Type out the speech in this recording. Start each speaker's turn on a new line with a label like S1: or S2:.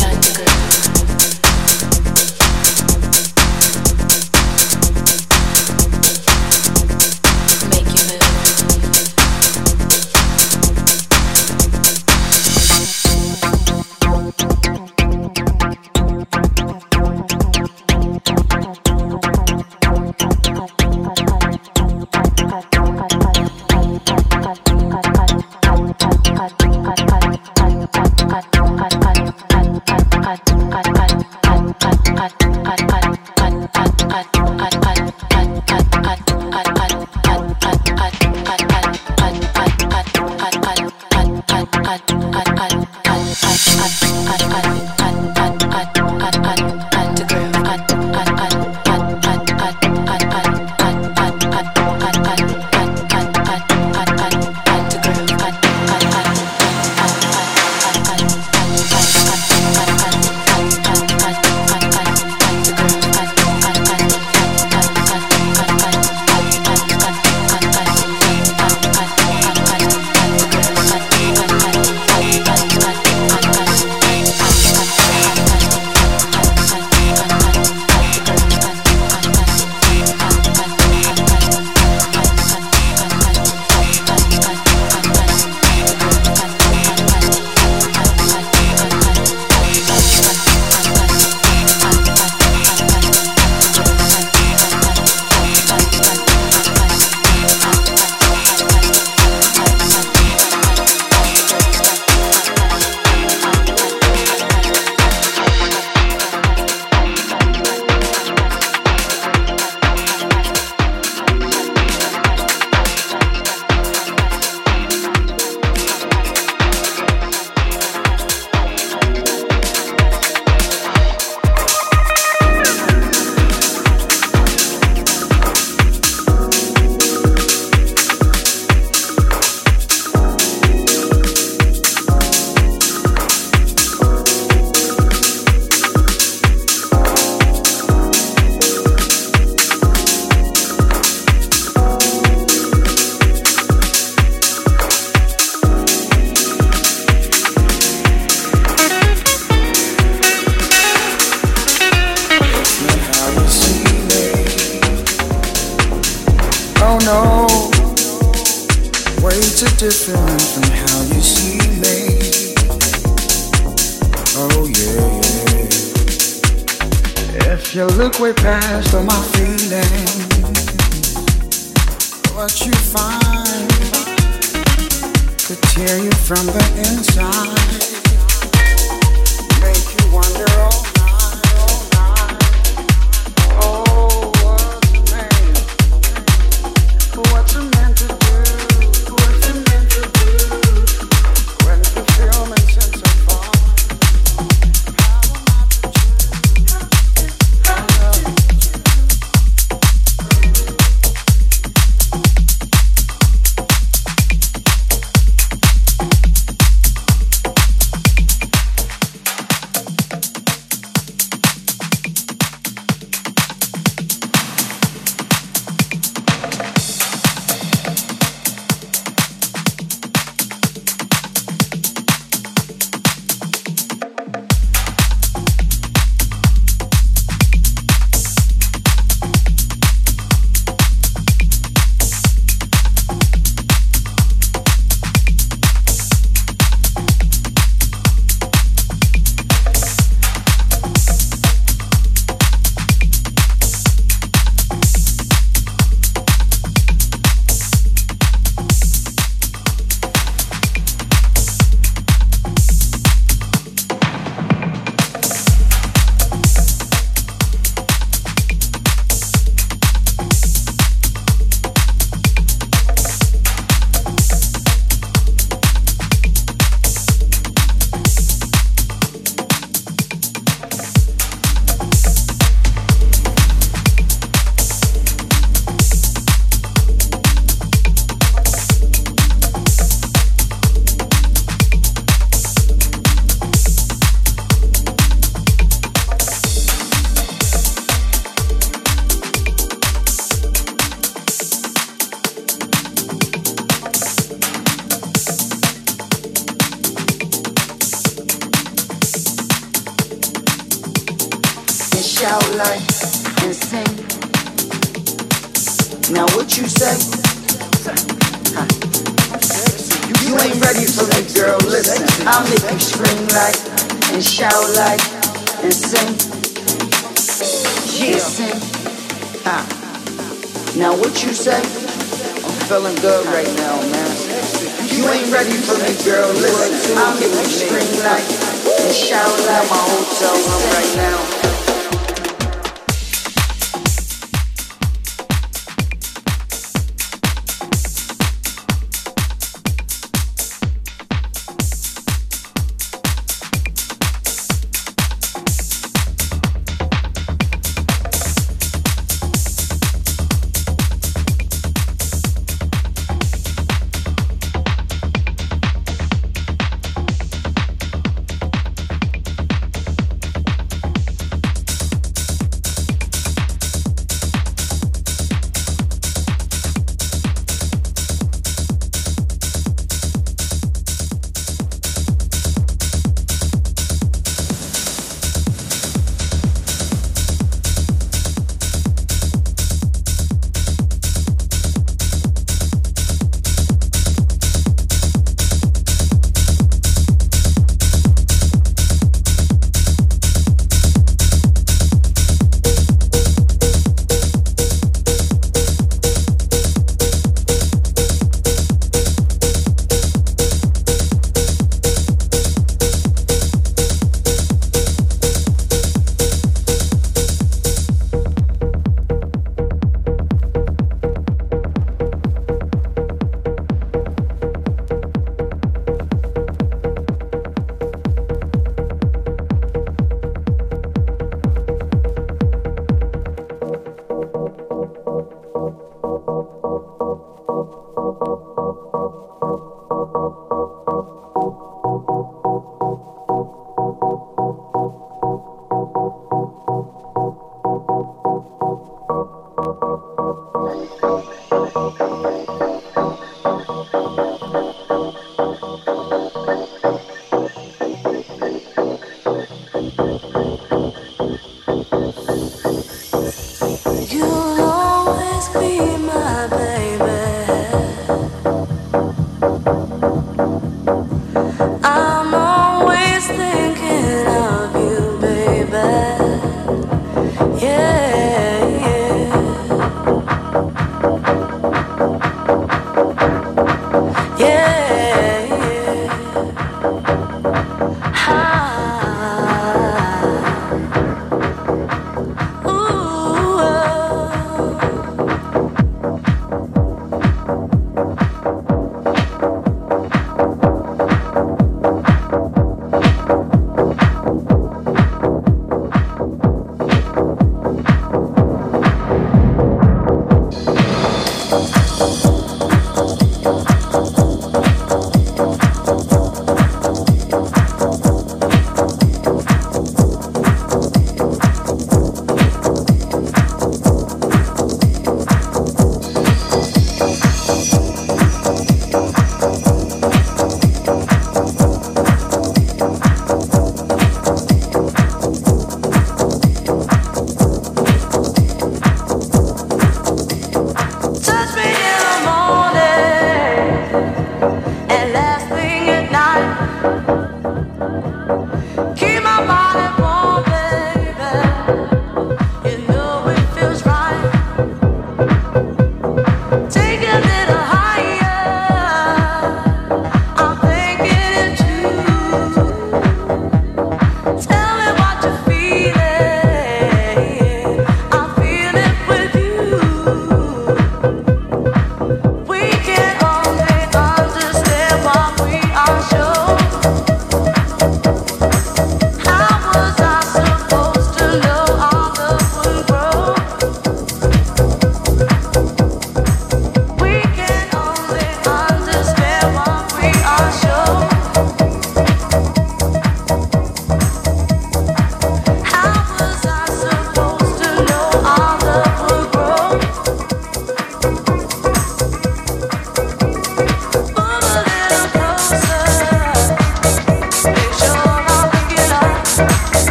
S1: I. You
S2: look way past all my feelings. What you find could tear you from the inside, make you wonder. Oh.